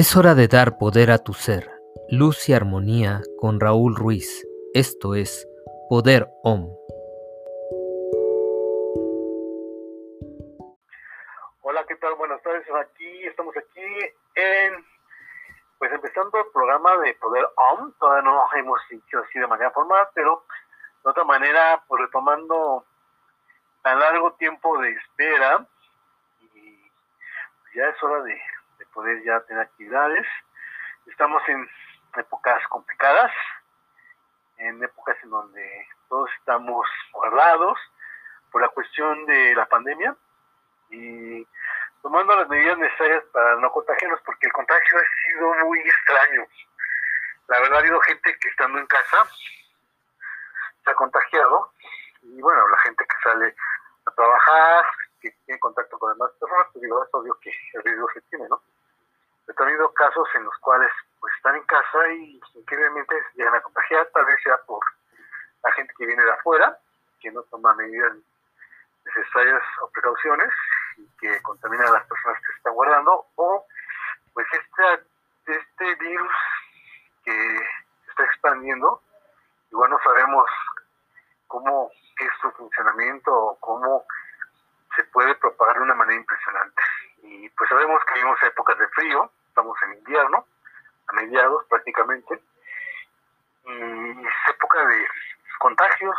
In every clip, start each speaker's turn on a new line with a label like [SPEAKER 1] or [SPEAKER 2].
[SPEAKER 1] Es hora de dar poder a tu ser. Luz y armonía con Raúl Ruiz. Esto es Poder OM.
[SPEAKER 2] Hola, ¿qué tal? Buenas tardes. Aquí estamos aquí en pues empezando el programa de Poder OM. Todavía no hemos dicho así de manera formal, pero de otra manera, pues retomando tan largo tiempo de espera y ya es hora de poder ya tener actividades. Estamos en épocas complicadas, en épocas en donde todos estamos guardados por la cuestión de la pandemia y tomando las medidas necesarias para no contagiarnos, porque el contagio ha sido muy extraño. La verdad ha habido gente que estando en casa se ha contagiado y bueno, la gente que sale a trabajar, que tiene contacto con demás personas, pues digo, es obvio que el riesgo se tiene, ¿no? Ha habido casos en los cuales pues están en casa y increíblemente llegan a contagiar, tal vez sea por la gente que viene de afuera, que no toma medidas necesarias o precauciones y que contamina a las personas que se están guardando, o pues este, este virus que se está expandiendo, igual no sabemos cómo es su funcionamiento o cómo se puede propagar de una manera impresionante. Y pues sabemos que vivimos épocas de frío, estamos en invierno, a mediados prácticamente, y es época de contagios,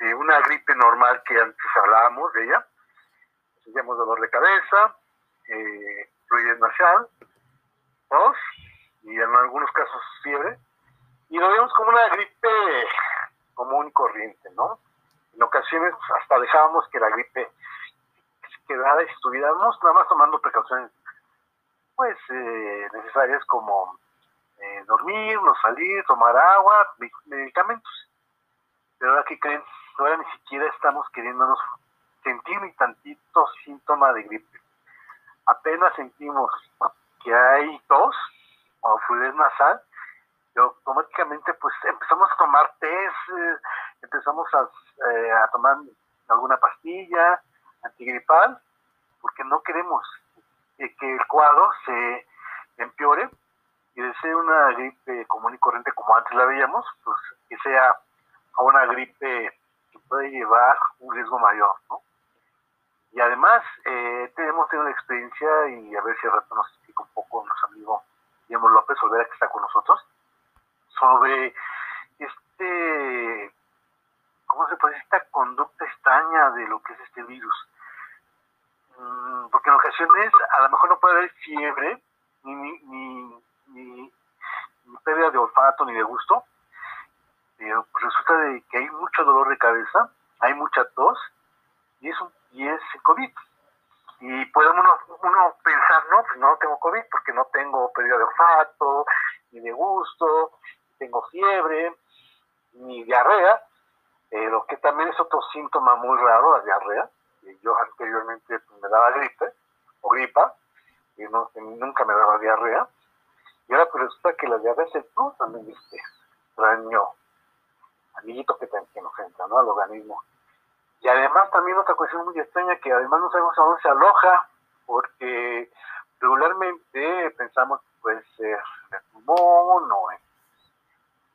[SPEAKER 2] de una gripe normal que antes hablábamos de ella, sentíamos dolor de cabeza, eh, fluidez nasal, tos, y en algunos casos fiebre, y lo vemos como una gripe común y corriente, ¿no? En ocasiones hasta dejábamos que la gripe quedara y estuviéramos nada más tomando precauciones pues eh, necesarias como eh, dormir, no salir, tomar agua, medicamentos. Pero ahora que creen, ahora ni siquiera estamos queriéndonos sentir ni tantito síntoma de gripe. Apenas sentimos que hay tos o fluidez nasal, y automáticamente pues empezamos a tomar test, eh, empezamos a, a tomar alguna pastilla antigripal, porque no queremos que el cuadro se empeore y de ser una gripe común y corriente como antes la veíamos, pues que sea a una gripe que puede llevar un riesgo mayor, ¿no? Y además eh, tenemos tenido la experiencia y a ver si al rato nos explica un poco nuestro amigo Guillermo López Olvera que está con nosotros sobre este, ¿cómo se puede esta conducta extraña de lo que es este virus? Mm, porque en ocasiones a lo mejor no puede haber fiebre, ni, ni, ni, pérdida de olfato ni de gusto, pero pues resulta de que hay mucho dolor de cabeza, hay mucha tos, y es, un, y es COVID. Y puede uno, uno pensar, no, pues no tengo COVID porque no tengo pérdida de olfato, ni de gusto, tengo fiebre, ni diarrea, pero que también es otro síntoma muy raro, la diarrea yo anteriormente pues, me daba gripe o gripa y no, nunca me daba diarrea. Y ahora pues resulta que la diarrea es el plus también extraño amiguito que, que nos entra ¿no? al organismo. Y además también otra cuestión muy extraña que además no sabemos a dónde se aloja, porque regularmente pensamos que puede ser en el pulmón o en,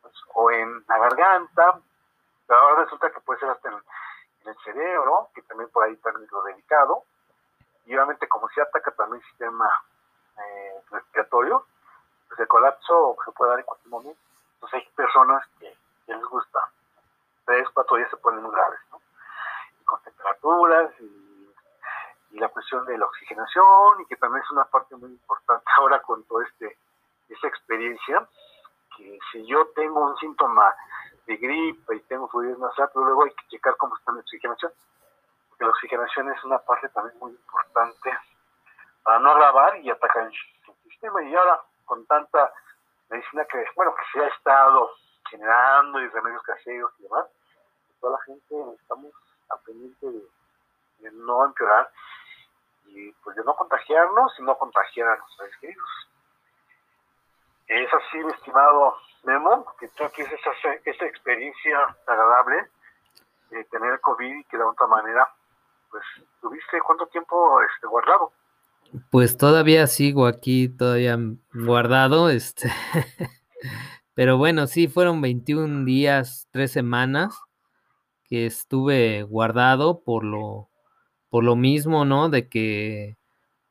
[SPEAKER 2] pues, o en la garganta, pero ahora resulta que puede ser hasta en, en el cerebro, que también por ahí también es lo delicado, y obviamente como se ataca también el sistema eh, respiratorio, pues el colapso se puede dar en cualquier momento. Entonces hay personas que, les gusta, tres, cuatro días se ponen muy graves, ¿no? Y con temperaturas y, la cuestión de la oxigenación, y que también es una parte muy importante ahora con toda este, esa experiencia, que si yo tengo un síntoma de gripe y tengo fluidez nasal, pero luego hay que checar cómo está mi oxigenación, porque la oxigenación es una parte también muy importante para no agravar y atacar el sistema. Y ahora, con tanta medicina que, bueno, que se ha estado generando y remedios caseros y demás, toda la gente estamos a pendiente de, no empeorar y pues de no contagiarnos y no contagiar a nuestros queridos. Es así, mi estimado Memo, que tú tienes esa, esa experiencia agradable de tener COVID y que de otra manera, pues, ¿tuviste cuánto tiempo este, guardado?
[SPEAKER 1] Pues todavía sigo aquí, todavía guardado, este, pero bueno, sí, fueron 21 días, tres semanas que estuve guardado por lo, por lo mismo, ¿no? De que,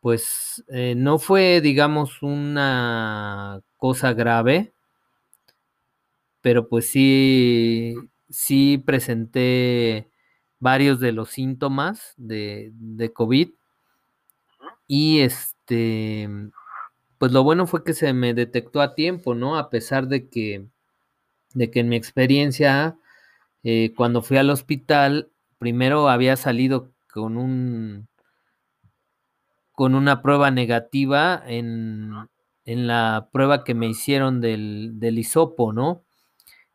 [SPEAKER 1] pues, eh, no fue, digamos, una cosa grave, pero pues sí, sí presenté varios de los síntomas de, COVID y este, pues lo bueno fue que se me detectó a tiempo, ¿no? A pesar de que, de que en mi experiencia, eh, cuando fui al hospital, primero había salido con un con una prueba negativa en, en la prueba que me hicieron del, del hisopo, ¿no?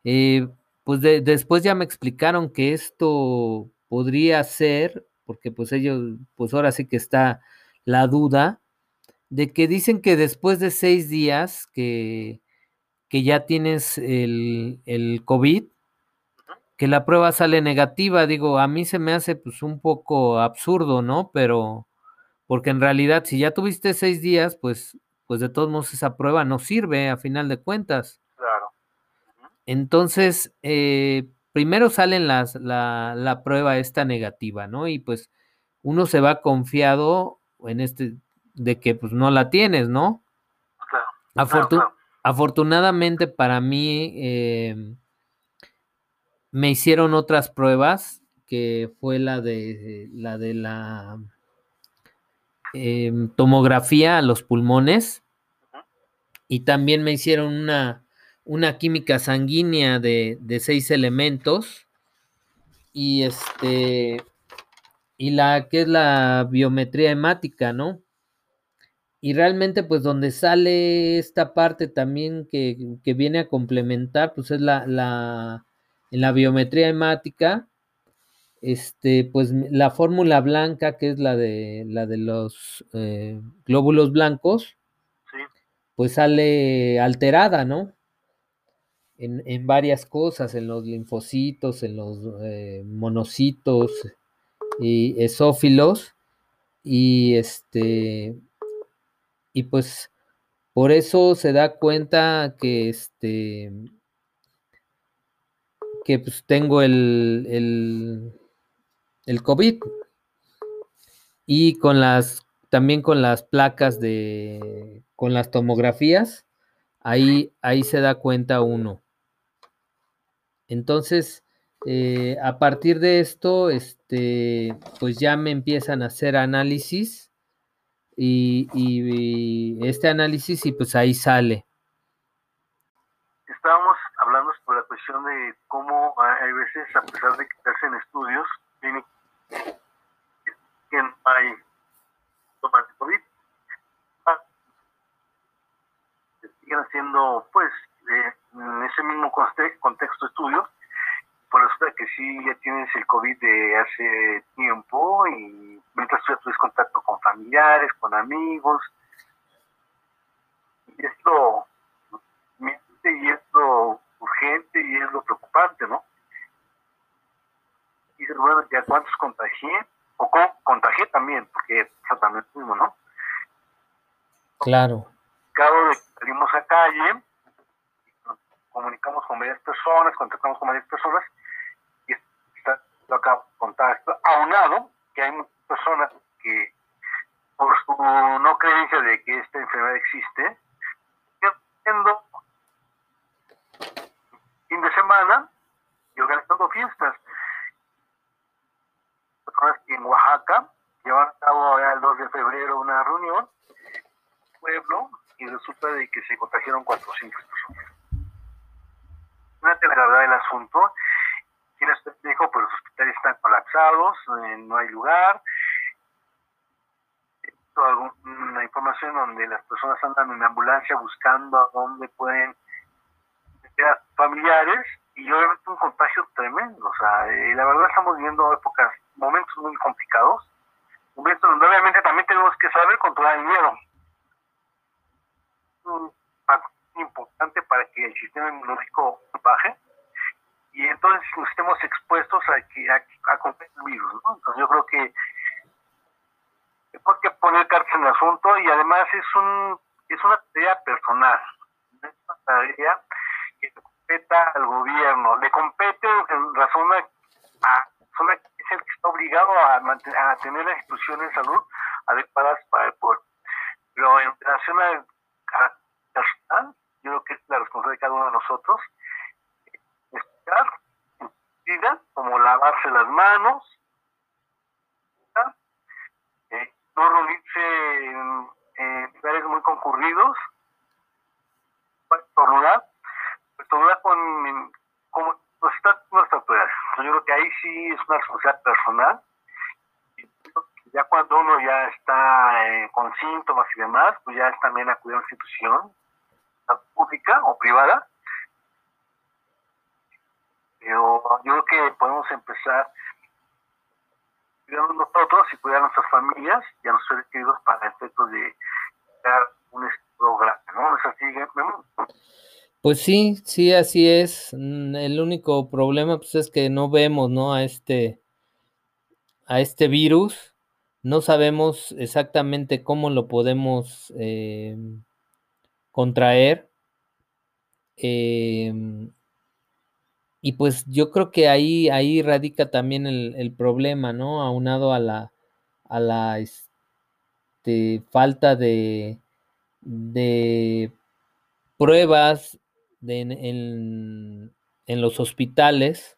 [SPEAKER 1] Eh, pues de, después ya me explicaron que esto podría ser, porque pues ellos, pues ahora sí que está la duda, de que dicen que después de seis días que, que ya tienes el, el COVID, que la prueba sale negativa, digo, a mí se me hace pues un poco absurdo, ¿no? Pero, porque en realidad si ya tuviste seis días, pues, pues de todos modos esa prueba no sirve a final de cuentas.
[SPEAKER 2] Claro.
[SPEAKER 1] Entonces, eh, primero salen las, la, la prueba esta negativa, ¿no? Y pues uno se va confiado en este, de que pues no la tienes, ¿no?
[SPEAKER 2] Claro.
[SPEAKER 1] Afortu
[SPEAKER 2] claro, claro.
[SPEAKER 1] Afortunadamente para mí, eh, me hicieron otras pruebas, que fue la de la de la eh, tomografía a los pulmones, y también me hicieron una, una química sanguínea de, de seis elementos, y este, y la que es la biometría hemática, ¿no? Y realmente, pues donde sale esta parte también que, que viene a complementar, pues es la, la, en la biometría hemática, este, pues la fórmula blanca, que es la de, la de los eh, glóbulos blancos,
[SPEAKER 2] Sí.
[SPEAKER 1] pues sale alterada, ¿no? En, en varias cosas, en los linfocitos, en los eh, monocitos y esófilos, y este, y pues por eso se da cuenta que este, que pues tengo el, el, el COVID y con las, también con las placas de, con las tomografías, ahí, ahí se da cuenta uno. Entonces, eh, a partir de esto, este, pues ya me empiezan a hacer análisis y, y, este análisis y pues ahí sale.
[SPEAKER 2] Estábamos hablando sobre la cuestión de cómo hay veces, a pesar de que hacen estudios, tiene que no hay tomas de COVID. Ah, se siguen haciendo, pues, en ese mismo conte contexto estudios, por resulta que sí ya tienes el COVID de hace tiempo y mientras tú ya tienes contacto con familiares, con amigos, y esto y es urgente y es lo preocupante, ¿no? Y bueno, ¿ya cuántos contagié? O cómo contagié también, porque eso también es mismo, ¿no?
[SPEAKER 1] Claro.
[SPEAKER 2] Cabo de salimos a calle, nos comunicamos con varias personas, contactamos con varias personas, y está acá contacto, aunado que hay muchas personas que por su no creencia de que esta enfermedad existe, fin de semana y organizando fiestas. En Oaxaca llevan a cabo el 2 de febrero una reunión, pueblo, y resulta de que se contagiaron 400 personas. Fíjate la gravedad del asunto. Y les dijo, pues los hospitales están colapsados, eh, no hay lugar. Alguna información donde las personas andan en ambulancia buscando a dónde pueden familiares y obviamente un contagio tremendo. O sea, eh, la verdad estamos viviendo épocas, momentos muy complicados, momentos donde obviamente también tenemos que saber controlar el miedo. Un factor importante para que el sistema inmunológico baje y entonces nos estemos expuestos a que a, a el virus. ¿no? Entonces yo creo que hay que poner cartas en el asunto y además es un es una tarea personal, es una tarea compete al gobierno, le compete en razón a, a es el que está obligado a, a tener las instituciones de salud adecuadas para el pueblo. Pero en relación a, personal, yo creo que es la responsabilidad de cada uno de nosotros, estar vida, como lavarse las manos, eh, no reunirse en, lugares muy concurridos, estornudar, estornudar con, como nos está nuestra autoridad. Yo creo que ahí sí es una responsabilidad personal. Ya cuando uno ya está eh, con síntomas y demás, pues ya es también acudir a una institución pública o privada. Pero yo creo que podemos empezar cuidando nosotros y cuidar a nuestras familias y a nuestros seres queridos para efectos de dar un programa, ¿no? ¿Es así,
[SPEAKER 1] Pues sí, sí, así es. Mm, el único problema pues, es que no vemos, ¿no? A este, a este virus. No sabemos exactamente cómo lo podemos eh, contraer. Em, y pues yo creo que ahí, ahí radica también el, problema, ¿no? Aunado a la, a la este, falta de, de pruebas en, los hospitales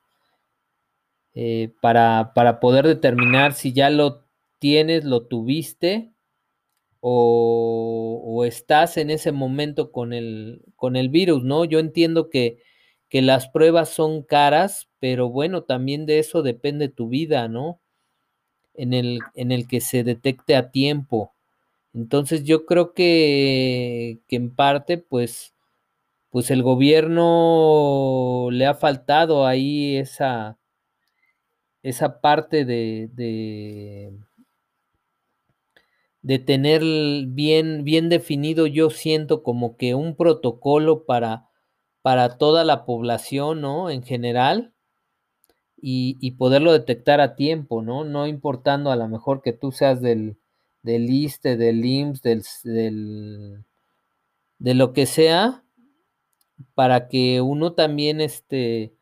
[SPEAKER 1] eh, para, para poder determinar si ya lo tienes, lo tuviste o, estás en ese momento con el, con el virus, ¿no? Yo entiendo que, que, las pruebas son caras, pero bueno, también de eso depende tu vida, ¿no? En el, en el que se detecte a tiempo. Entonces yo creo que, que en parte, pues, pues el gobierno le ha faltado ahí esa, esa parte de, de tener bien, bien definido, yo siento como que un protocolo para, para toda la población, ¿no? En general, y, poderlo detectar a tiempo, ¿no? No importando a lo mejor que tú seas del, del ISTE, del IMSS, del, de lo que sea, para que uno también, este,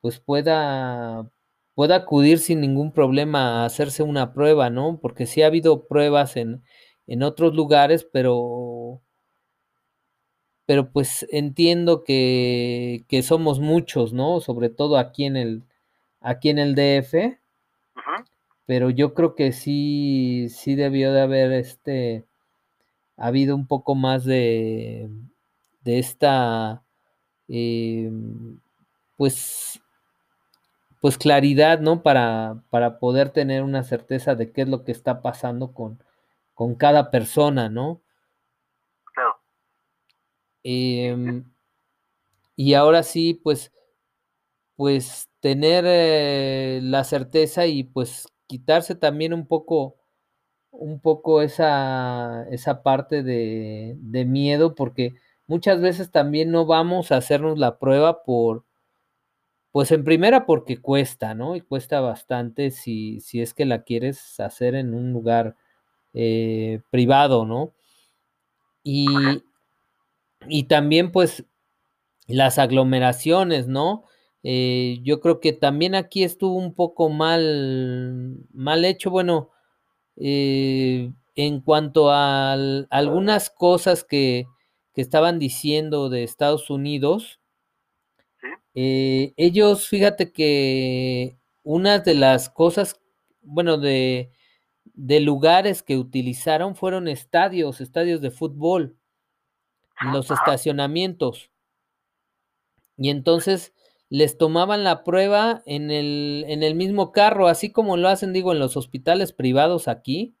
[SPEAKER 1] pues pueda, pueda acudir sin ningún problema a hacerse una prueba, ¿no? Porque sí ha habido pruebas en, en otros lugares, pero, pero pues entiendo que, que, somos muchos, ¿no? Sobre todo aquí en el, aquí en el DF. Pero yo creo que sí, sí debió de haber este, habido un poco más de, de esta, eh, pues, pues claridad, ¿no? Para, para poder tener una certeza de qué es lo que está pasando con, con cada persona, ¿no?
[SPEAKER 2] Claro.
[SPEAKER 1] Em, y ahora sí, pues, pues tener eh, la certeza y pues quitarse también un poco, un poco esa, esa parte de, de miedo, porque muchas veces también no vamos a hacernos la prueba por, pues en primera porque cuesta, ¿no? Y cuesta bastante si, si es que la quieres hacer en un lugar eh, privado, ¿no? Y, y, también pues las aglomeraciones, ¿no? Eh, yo creo que también aquí estuvo un poco mal, mal hecho, bueno, eh, en cuanto a algunas cosas que, que estaban diciendo de Estados Unidos, eh, ellos, fíjate que una de las cosas, bueno, de, de, lugares que utilizaron fueron estadios, estadios de fútbol, los estacionamientos. Y entonces les tomaban la prueba en el, en el mismo carro, así como lo hacen, digo, en los hospitales privados aquí,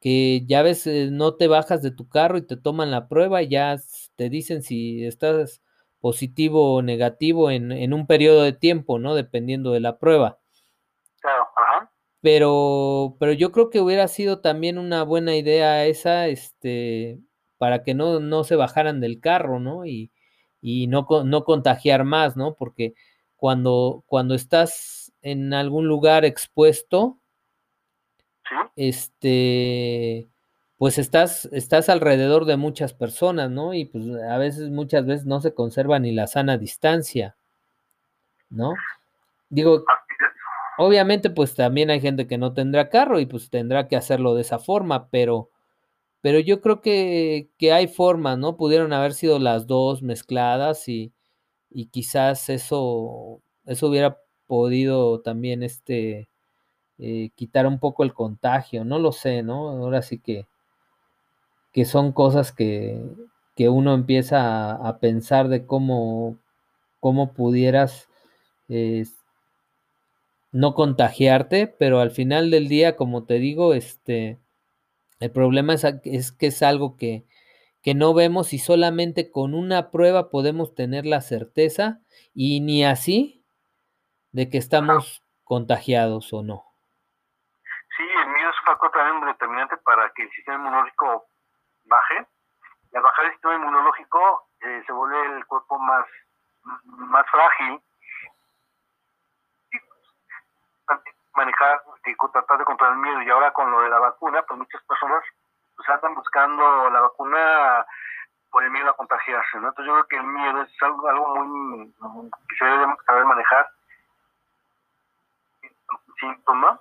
[SPEAKER 1] que ya ves, eh, no te bajas de tu carro y te toman la prueba y ya te dicen si estás positivo o negativo en, en, un periodo de tiempo, ¿no? Dependiendo de la prueba.
[SPEAKER 2] Claro, ajá.
[SPEAKER 1] Pero, pero yo creo que hubiera sido también una buena idea esa, este, para que no, no se bajaran del carro, ¿no? Y, y no, no contagiar más, ¿no? Porque cuando, cuando estás en algún lugar expuesto, este, pues estás, estás alrededor de muchas personas, ¿no? Y pues a veces, muchas veces no se conserva ni la sana distancia, ¿no? Digo, obviamente pues también hay gente que no tendrá carro y pues tendrá que hacerlo de esa forma, pero, pero yo creo que, que hay formas, ¿no? Pudieron haber sido las dos mezcladas y, y quizás eso, eso hubiera podido también este, eh, quitar un poco el contagio, no lo sé, ¿no? Ahora sí que, que son cosas que, que uno empieza a, pensar de cómo, cómo pudieras eh, no contagiarte, pero al final del día, como te digo, este, el problema es, es que es algo que, que no vemos y solamente con una prueba podemos tener la certeza y ni así de que estamos contagiados o no.
[SPEAKER 2] Sí, el miedo es un factor también determinante para que el sistema inmunológico baje. Y al bajar el sistema inmunológico eh, se vuelve el cuerpo más, más frágil. Manejar y tratar de controlar el miedo. Y ahora con lo de la vacuna, pues muchas personas pues andan buscando la vacuna por el miedo a contagiarse. Entonces yo creo que el miedo es algo, algo muy que se debe saber manejar. Síntoma.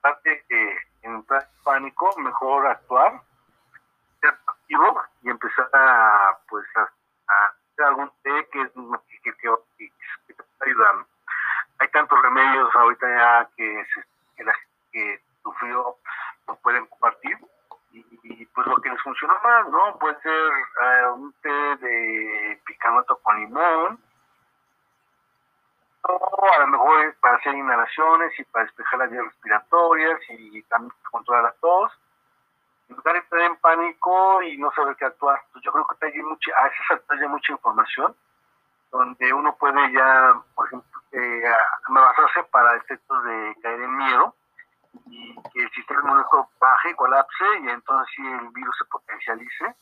[SPEAKER 2] Parte de en pánico, mejor actuar, ser activo y empezar a, pues, a, hacer algún té que, que, que, te pueda ayudar. Hay tantos remedios ahorita ya que, que, la, que sufrió lo pueden compartir y, pues lo que les funciona más, ¿no? Puede ser eh, un té de picanoto con limón, a lo mejor es para hacer inhalaciones y para despejar las vías respiratorias y también controlar la tos. En lugar de estar en pánico y no saber qué actuar. Pues yo creo que hay mucha, a esas hay mucha información donde uno puede ya, por ejemplo, eh, para efectos de caer en miedo y que el sistema inmunológico baje, colapse y entonces si el virus se potencialice.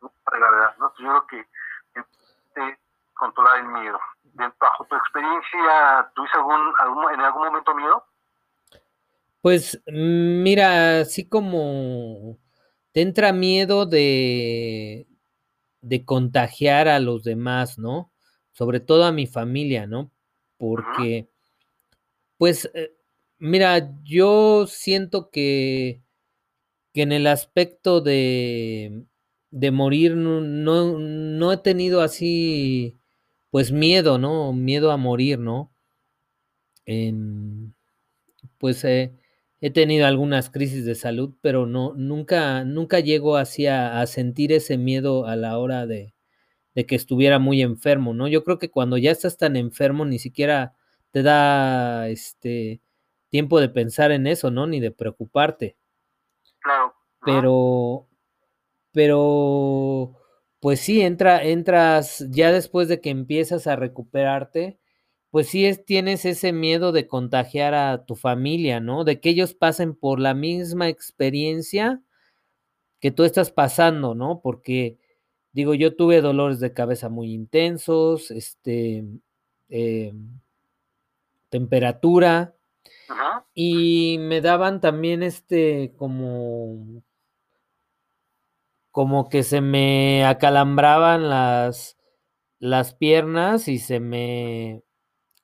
[SPEAKER 2] La verdad, ¿no? Yo creo que controlar el miedo. Bajo tu experiencia, ¿tuviste algún, algún, en algún momento miedo?
[SPEAKER 1] Pues mira, así como te entra miedo de, de contagiar a los demás, ¿no? Sobre todo a mi familia, ¿no? Porque, pues, eh, Mira, yo siento que, que en el aspecto de, de morir no, no, he tenido así, pues miedo, ¿no? Miedo a morir, ¿no? En, pues he tenido algunas crisis de salud, pero no, nunca, nunca llego así a, a sentir ese miedo a la hora de, de que estuviera muy enfermo, ¿no? Yo creo que cuando ya estás tan enfermo ni siquiera te da, este, tiempo de pensar en eso, ¿no? Ni de preocuparte.
[SPEAKER 2] Claro.
[SPEAKER 1] Pero, pero, pues sí, entra, entras ya después de que empiezas a recuperarte, pues sí es, tienes ese miedo de contagiar a tu familia, ¿no? De que ellos pasen por la misma experiencia que tú estás pasando, ¿no? Porque, digo, yo tuve dolores de cabeza muy intensos, este, eh, temperatura, y me daban también este como como que se me acalambraban las las piernas y se me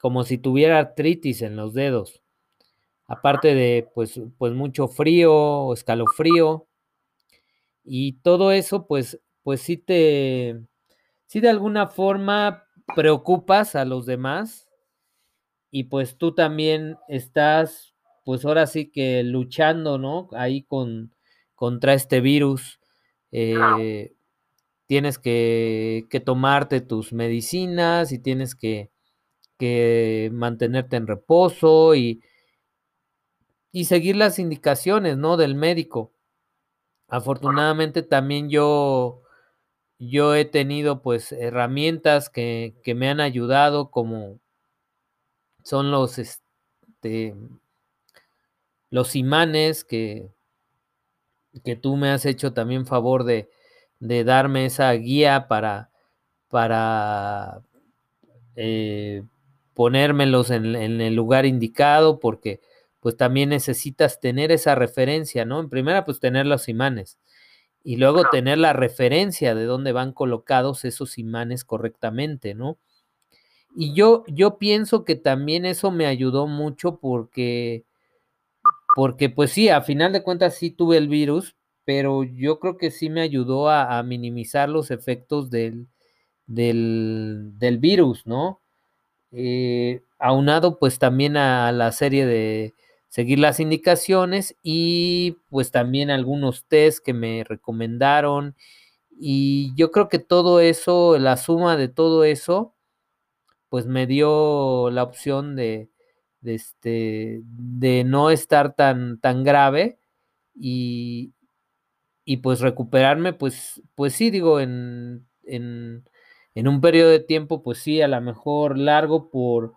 [SPEAKER 1] como si tuviera artritis en los dedos. Aparte de pues pues mucho frío, escalofrío y todo eso pues pues sí te sí de alguna forma preocupas a los demás y pues tú también estás, pues ahora sí que luchando, ¿no? Ahí con, contra este virus. Eh, tienes que, que, tomarte tus medicinas y tienes que, que mantenerte en reposo y, y, seguir las indicaciones, ¿no? Del médico. Afortunadamente también yo, yo he tenido pues herramientas que, que me han ayudado como son los, este, los imanes que, que tú me has hecho también favor de, de darme esa guía para, para eh, ponérmelos en, en, el lugar indicado, porque pues también necesitas tener esa referencia, ¿no? En primera, pues tener los imanes y luego tener la referencia de dónde van colocados esos imanes correctamente, ¿no? Y yo, yo pienso que también eso me ayudó mucho porque, porque pues sí, a final de cuentas sí tuve el virus, pero yo creo que sí me ayudó a, minimizar los efectos del, del, virus, ¿no? Eh, aunado pues también a la serie de seguir las indicaciones y pues también algunos test que me recomendaron y yo creo que todo eso, la suma de todo eso, pues me dio la opción de, de, este, de no estar tan, tan grave y, y pues recuperarme, pues, pues sí, digo, en, en, en un periodo de tiempo, pues sí, a lo mejor largo por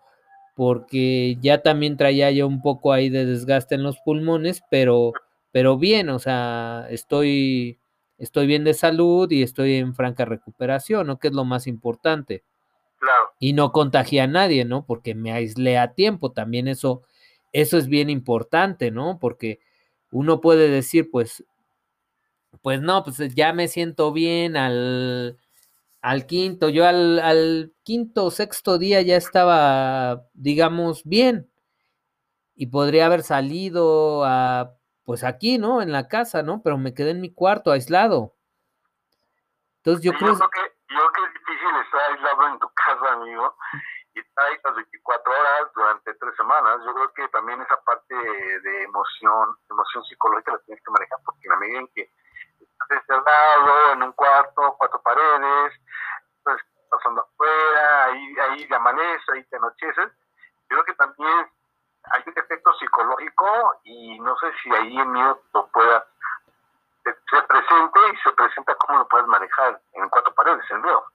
[SPEAKER 1] porque ya también traía yo un poco ahí de desgaste en los pulmones, pero, pero bien, o sea, estoy, estoy bien de salud y estoy en franca recuperación, ¿no? Que es lo más importante.
[SPEAKER 2] Claro.
[SPEAKER 1] Y no contagié a nadie, ¿no? Porque me aislé a tiempo, también eso, eso es bien importante, ¿no? Porque uno puede decir, pues, pues no, pues ya me siento bien al al quinto, yo al, al quinto o sexto día ya estaba, digamos, bien. Y podría haber salido a, pues aquí, ¿no? En la casa, ¿no? Pero me quedé en mi cuarto, aislado. Entonces yo creo...
[SPEAKER 2] Yo creo, que, yo creo que es difícil estar aislado en tu amigo, y estar ahí las 24 horas durante tres semanas. Yo creo que también esa parte de emoción, emoción psicológica la tienes que manejar, porque en la medida en que encerrado en un cuarto, cuatro paredes, pues pasando afuera, ahí, ahí te amanece, ahí te anocheces. Creo que también hay un efecto psicológico y no sé si ahí el miedo lo pueda se presente y se presenta cómo lo puedes manejar en cuatro paredes, el miedo.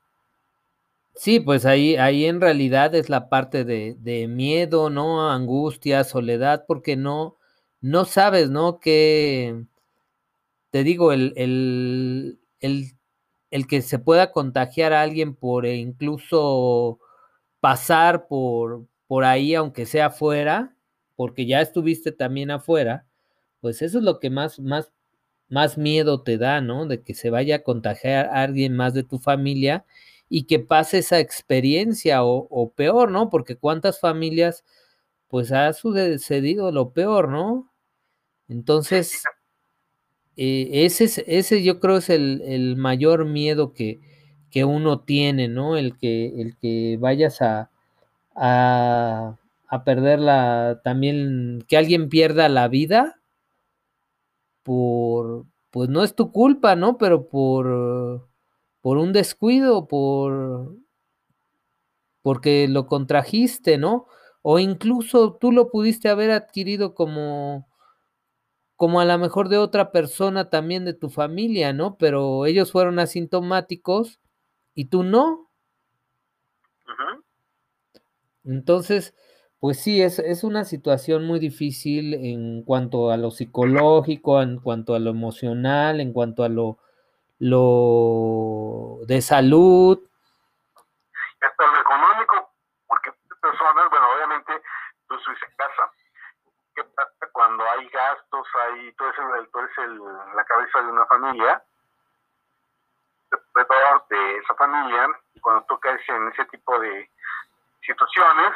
[SPEAKER 1] Sí, pues ahí, ahí en realidad es la parte de, de miedo, ¿no? Angustia, soledad, porque no, no sabes, ¿no? Que, te digo, el, el, el, el, que se pueda contagiar a alguien por e incluso pasar por, por ahí, aunque sea afuera, porque ya estuviste también afuera, pues eso es lo que más, más, más miedo te da, ¿no? De que se vaya a contagiar a alguien más de tu familia y que pase esa experiencia o, o peor, ¿no? Porque cuántas familias pues ha sucedido lo peor, ¿no? Entonces, eh, ese, es, ese yo creo es el, el mayor miedo que, que, uno tiene, ¿no? El que, el que vayas a, a, a perder la, también, que alguien pierda la vida por, pues no es tu culpa, ¿no? Pero por, por un descuido, por, porque lo contrajiste, ¿no? O incluso tú lo pudiste haber adquirido como, como a lo mejor de otra persona también de tu familia, ¿no? Pero ellos fueron asintomáticos y tú no. Entonces, pues sí, es, es, una situación muy difícil en cuanto a lo psicológico, en cuanto a lo emocional, en cuanto a lo, lo de salud.
[SPEAKER 2] Hasta lo económico, porque personas, bueno, obviamente tú en casa, qué pasa cuando hay gastos, hay, tú eres, el, tú eres el, la cabeza de una familia, de esa familia, y cuando tú caes en ese tipo de situaciones,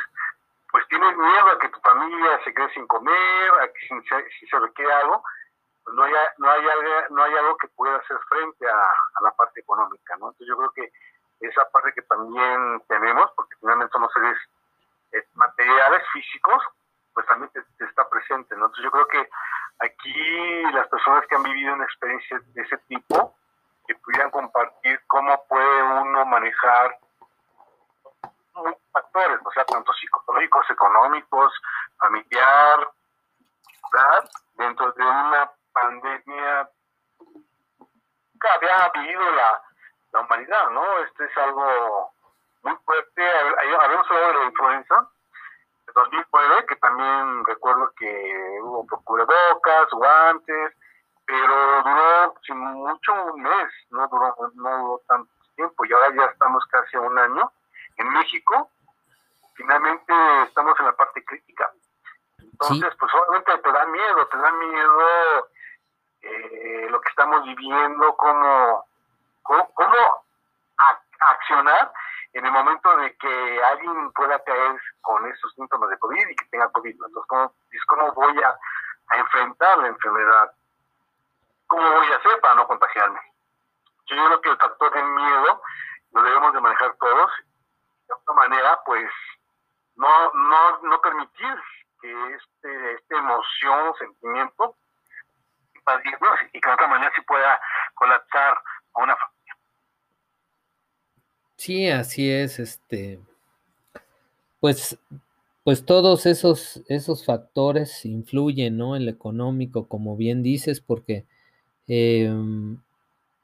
[SPEAKER 2] pues tienes miedo a que tu familia se quede sin comer, a que si, si se requiere algo, no hay, no, hay algo, que pueda hacer frente a, la parte económica, ¿no? Entonces yo creo que esa parte que también tenemos, porque finalmente somos seres eh, materiales, físicos, pues también te, está presente, ¿no? Entonces yo creo que aquí las personas que han vivido una experiencia de ese tipo, que pudieran compartir cómo puede uno manejar factores, o sea, tanto psicológicos, económicos, familiar, dentro de una pandemia que había vivido la, la humanidad, ¿no? Este es algo muy fuerte. Habíamos hablado de la influenza, 2009, que también recuerdo que hubo cubrebocas, guantes, pero duró sin mucho un mes, no duró, no duró tanto tiempo y ahora ya estamos casi a un año. En México, finalmente estamos en la parte crítica. Entonces, pues obviamente te da miedo, te da miedo eh, lo que estamos viviendo, cómo, cómo, accionar en el momento de que alguien pueda caer con esos síntomas de COVID y que tenga COVID. Entonces, ¿cómo, cómo voy a, enfrentar la enfermedad? ¿Cómo voy a hacer para no contagiarme? Yo creo que el factor de miedo lo debemos de manejar todos. De otra manera, pues, no, no, no permitir que este, esta emoción, sentimiento, y que de otra manera sí pueda colapsar a una familia.
[SPEAKER 1] Sí, así es, este, pues, pues todos esos, esos factores influyen, ¿no? En lo económico, como bien dices, porque, em,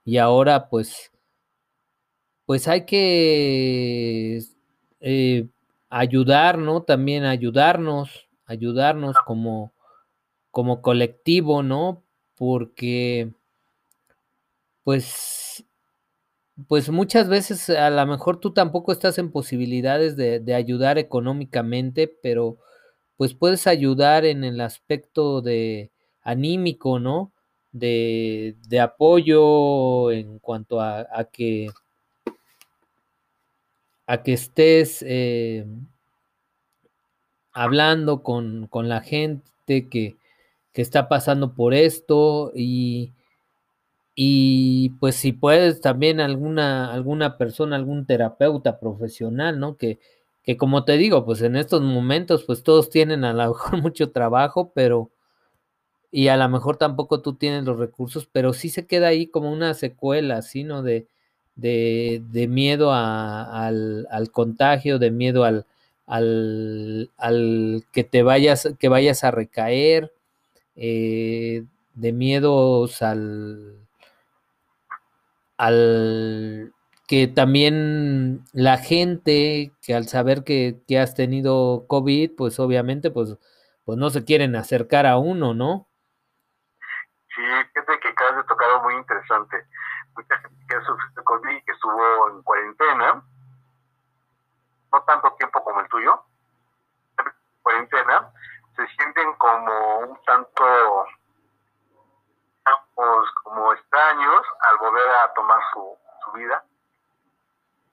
[SPEAKER 1] y ahora, pues, pues hay que eh, ayudar, ¿no? También ayudarnos, ayudarnos como, como colectivo, ¿no? Porque, pues, pues muchas veces a lo mejor tú tampoco estás en posibilidades de, ayudar económicamente, pero pues puedes ayudar en el aspecto de anímico, ¿no? De, de apoyo en cuanto a, que a que estés eh, hablando con, con, la gente que, que está pasando por esto y, y pues si puedes también alguna, alguna persona, algún terapeuta profesional, ¿no? Que, que como te digo, pues en estos momentos pues todos tienen a lo mejor mucho trabajo, pero y a lo mejor tampoco tú tienes los recursos, pero sí se queda ahí como una secuela, ¿sí? ¿no? De, de, de miedo a, al, al, contagio, de miedo al, al, al, que te vayas, que vayas a recaer, eh, de miedos al, al que también la gente que al saber que, que, has tenido COVID, pues obviamente pues, pues no se quieren acercar a uno, ¿no?
[SPEAKER 2] Sí, fíjate que acabas de tocar muy interesante. Mucha gente que sufrido COVID, que estuvo en cuarentena, no tanto tiempo como el tuyo, cuarentena, se sienten como un tanto como extraños al volver a tomar su, su vida.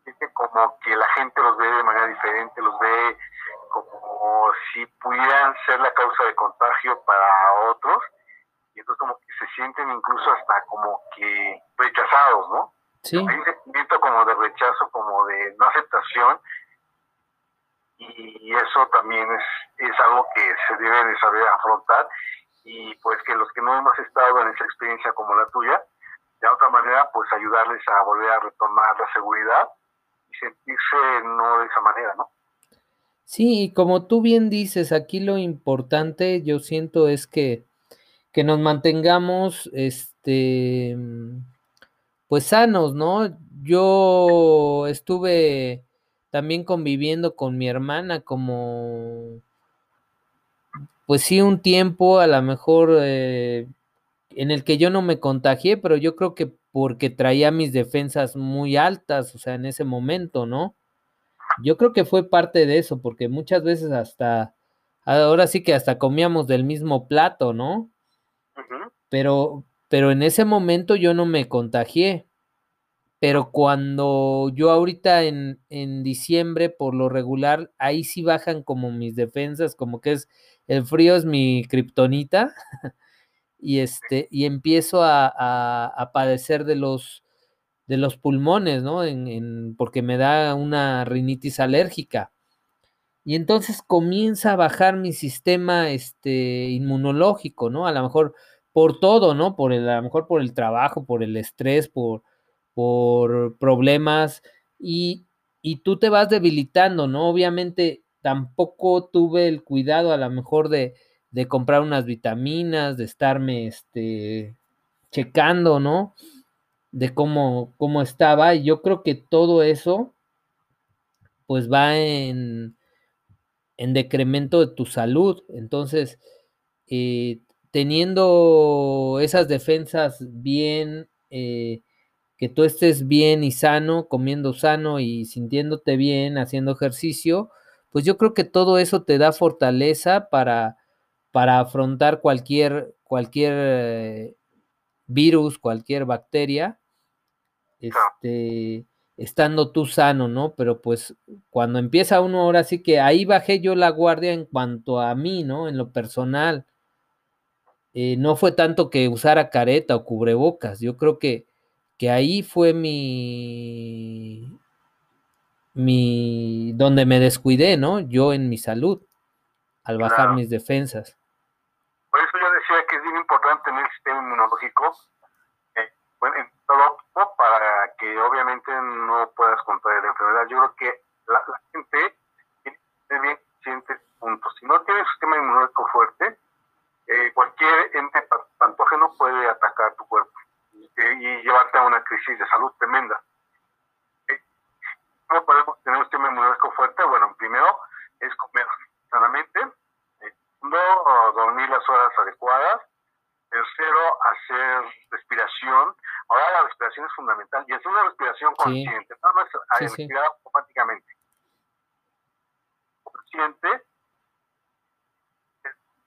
[SPEAKER 2] Sienten como que la gente los ve de manera diferente, los ve como si pudieran ser la causa de contagio para otros. Y entonces como que se sienten incluso hasta como que rechazados, ¿no?
[SPEAKER 1] Sí.
[SPEAKER 2] Hay un sentimiento como de rechazo, como de no aceptación y eso también es, es algo que se debe de saber afrontar y pues que los que no hemos estado en esa experiencia como la tuya, de otra manera pues ayudarles a volver a retomar la seguridad y sentirse no de esa manera, ¿no?
[SPEAKER 1] Sí, y como tú bien dices, aquí lo importante yo siento es que, que nos mantengamos este pues sanos, ¿no? Yo estuve también conviviendo con mi hermana como, pues sí, un tiempo a lo mejor eh, en el que yo no me contagié, pero yo creo que porque traía mis defensas muy altas, o sea, en ese momento, ¿no? Yo creo que fue parte de eso, porque muchas veces hasta, ahora sí que hasta comíamos del mismo plato, ¿no? Pero, pero en ese momento yo no me contagié. Pero cuando yo ahorita en, en diciembre, por lo regular, ahí sí bajan como mis defensas, como que es, el frío es mi kriptonita, y este, y empiezo a, a, padecer de los, de los pulmones, ¿no? En, en, porque me da una rinitis alérgica. Y entonces comienza a bajar mi sistema este, inmunológico, ¿no? A lo mejor por todo, ¿no? Por el, a lo mejor por el trabajo, por el estrés, por, por problemas y, y tú te vas debilitando, ¿no? Obviamente tampoco tuve el cuidado a lo mejor de, de comprar unas vitaminas, de estarme este, checando, ¿no? De cómo, cómo estaba. Y yo creo que todo eso, pues va en, en decremento de tu salud. Entonces, eh, teniendo esas defensas bien eh, que tú estés bien y sano, comiendo sano y sintiéndote bien, haciendo ejercicio, pues yo creo que todo eso te da fortaleza para, para afrontar cualquier, cualquier eh, virus, cualquier bacteria, este, estando tú sano, ¿no? Pero pues cuando empieza uno, ahora sí que ahí bajé yo la guardia en cuanto a mí, ¿no? En lo personal. Eh, no fue tanto que usara careta o cubrebocas, yo creo que, que ahí fue mi, mi, donde me descuidé, ¿no? Yo en mi salud, al bajar mis defensas.
[SPEAKER 2] Por eso yo decía que es bien importante tener el sistema inmunológico eh, bueno, en todo para que obviamente no puedas contraer la enfermedad. Yo creo que la, gente tiene bien consciente punto. Si no tiene un sistema inmunológico fuerte, eh, cualquier ente patógeno puede atacar tu cuerpo y, llevarte a una crisis de salud tremenda. Eh, ¿Cómo podemos tener un sistema inmunológico fuerte? Bueno, primero es comer sanamente, segundo, dormir las horas adecuadas, tercero, hacer respiración. Ahora la respiración es fundamental y es una respiración consciente, no más sí, respirar automáticamente. Consciente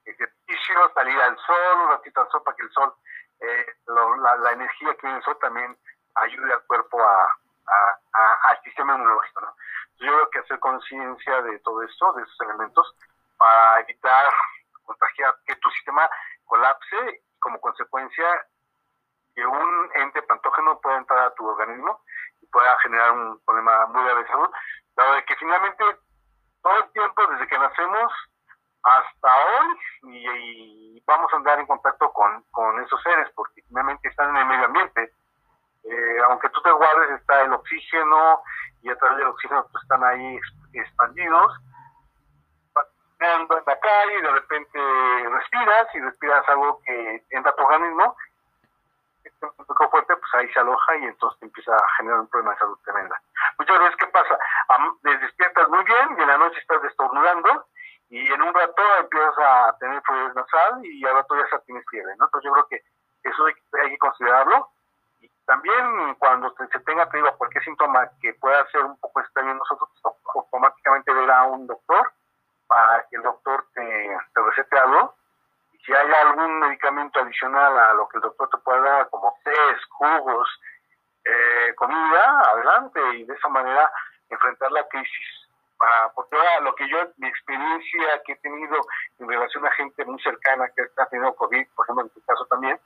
[SPEAKER 2] ejercicio, salir al sol, un ratito al sol para que el sol, eh, la, energía que sol también ayude al cuerpo a, al sistema inmunológico. ¿no? yo creo que hacer conciencia de todo esto, de esos elementos, para evitar contagiar, que tu sistema colapse y como consecuencia que un ente pantógeno pueda entrar a tu organismo y pueda generar un problema muy grave de salud, dado de que finalmente todo el tiempo desde que nacemos hasta hoy y, vamos a andar en contacto con, con, esos seres porque finalmente están en el medio ambiente. Eh, aunque tú te guardes, está el oxígeno y a través del oxígeno pues, están ahí expandidos. En la calle y de repente respiras y respiras algo que entra a tu organismo, este un fuerte, pues ahí se aloja y entonces te empieza a generar un problema de salud tremenda. Muchas veces, ¿qué pasa? Despiertas muy bien y en la noche estás destornudando y en un rato empiezas a tener fluidez nasal y al rato ya tienes fiebre, ¿no? Entonces yo creo que eso hay, que considerarlo. Y también cuando se tenga, te digo, cualquier síntoma que pueda ser un poco extraño nosotros, automáticamente ver a un doctor para que el doctor te, recete algo. Y si hay algún medicamento adicional a lo que el doctor te pueda dar, como test, jugos, eh, comida, adelante, y de esa manera enfrentar la crisis porque ahora lo que yo, mi experiencia que he tenido en relación a gente muy cercana que ha tenido COVID, por ejemplo en tu caso también,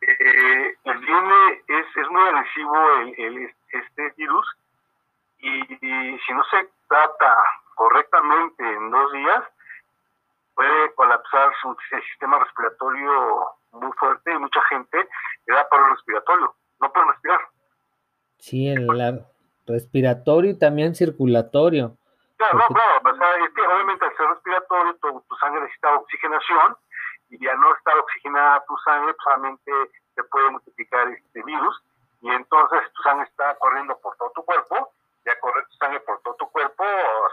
[SPEAKER 2] eh, el viene es, es muy agresivo el, este virus y, si no se trata correctamente en dos días, puede colapsar su sistema respiratorio muy fuerte y mucha gente le da paro respiratorio, no puede respirar.
[SPEAKER 1] Sí, el, la, respiratorio y también circulatorio.
[SPEAKER 2] Claro, no, claro, o sea, es que obviamente al ser respiratorio tu, sangre necesita oxigenación y al no estar oxigenada tu sangre, pues, solamente se puede multiplicar este virus y entonces tu sangre está corriendo por todo tu cuerpo, ya corre tu sangre por todo tu cuerpo,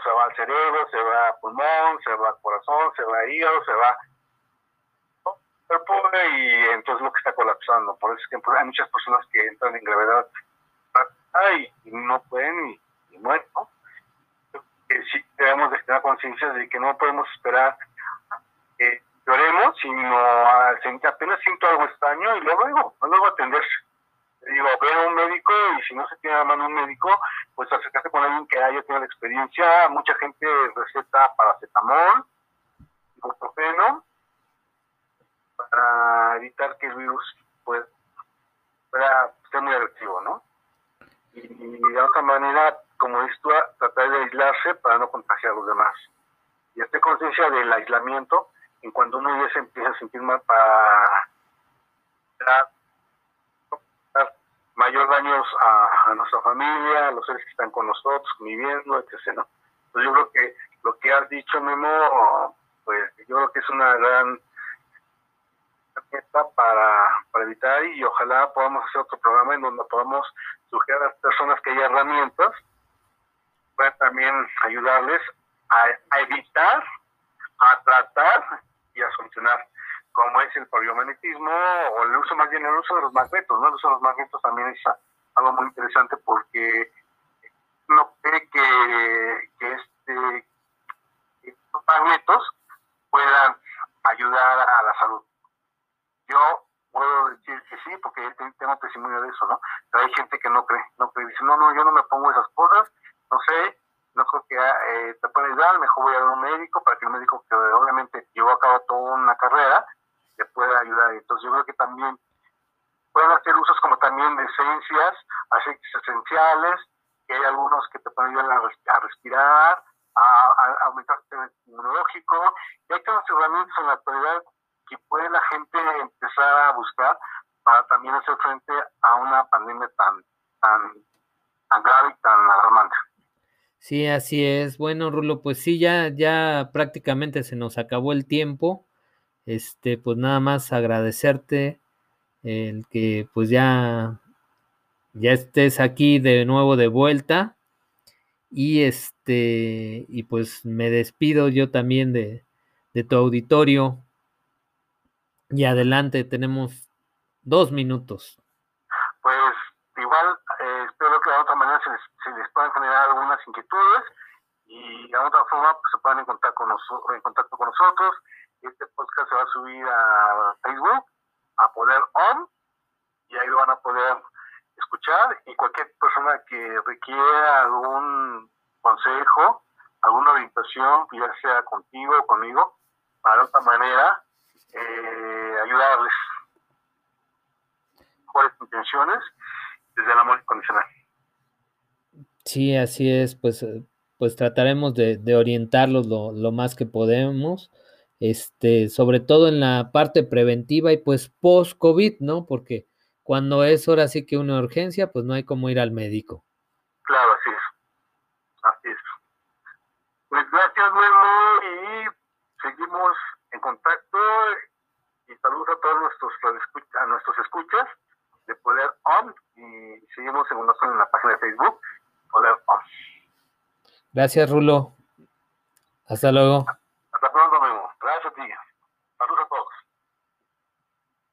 [SPEAKER 2] se va al cerebro, se va al pulmón, se va al corazón, se va al hígado, se va cuerpo y entonces lo que está colapsando. Por eso es que pues, hay muchas personas que entran en gravedad y no pueden y, y ¿no? Que sí debemos de tener conciencia de que no podemos esperar que lloremos, sino apenas siento algo extraño y luego digo, luego atenderse. Digo, ver a un médico y si no se tiene a mano un médico, pues acercarse con alguien que haya tenido la experiencia. Mucha gente receta paracetamol, ibuprofeno, para evitar que el virus pues, pueda ser muy agresivo, ¿no? Y de otra manera, como esto, tratar de aislarse para no contagiar a los demás. Y esta conciencia del aislamiento, en cuando uno ya se empieza a sentir mal para dar mayor daños a, nuestra familia, a los seres que están con nosotros, conviviendo, etc. ¿no? Entonces yo creo que lo que has dicho, Memo, pues yo creo que es una gran para, para evitar y ojalá podamos hacer otro programa en donde podamos sugerir a las personas que hay herramientas para también ayudarles a, evitar, a tratar y a solucionar como es el poliomagnetismo o el uso más bien el uso de los magnetos, ¿no? El uso de los magnetos también es algo muy interesante porque no cree que, este, estos magnetos como testimonio de eso, ¿no? Pero hay gente que no cree, no cree, dice, no, no, yo no me pongo esas cosas, no sé, no creo que eh, te puede ayudar, mejor voy a ver un médico para que el médico que obviamente llevó a cabo toda una carrera, te pueda ayudar. Entonces yo creo que también pueden hacer usos como también de esencias, aceites esenciales, que hay algunos que te pueden ayudar a, respirar, a, aumentar el sistema inmunológico, y hay tantas herramientas en la actualidad que puede la gente empezar a buscar para también hacer frente a una pandemia tan, tan, tan grave y tan alarmante.
[SPEAKER 1] Sí, así es. Bueno, Rulo, pues sí, ya, ya prácticamente se nos acabó el tiempo. Este, pues nada más agradecerte el que pues ya, ya estés aquí de nuevo de vuelta. Y este, y pues me despido yo también de, de tu auditorio. Y adelante, tenemos dos minutos.
[SPEAKER 2] Pues igual, eh, espero que de otra manera se les, se puedan generar algunas inquietudes y de otra forma pues, se puedan encontrar con en contacto con nosotros. Este podcast se va a subir a Facebook, a Poder On, y ahí lo van a poder escuchar. Y cualquier persona que requiera algún consejo, alguna orientación, ya sea contigo o conmigo, para otra manera eh, ayudarles mejores intenciones desde el amor incondicional.
[SPEAKER 1] Sí, así es, pues, pues trataremos de, de orientarlos lo, lo, más que podemos, este, sobre todo en la parte preventiva y pues post-COVID, ¿no? Porque cuando es ahora sí que una urgencia, pues no hay como ir al médico.
[SPEAKER 2] Claro, así es. Así es. Pues gracias, Memo, y seguimos en contacto y saludos a todos nuestros a nuestros escuchas de Poder On y seguimos en contacto en la página de Facebook Poder On.
[SPEAKER 1] Gracias Rulo. Hasta luego. Hasta pronto, Memo. Gracias a ti.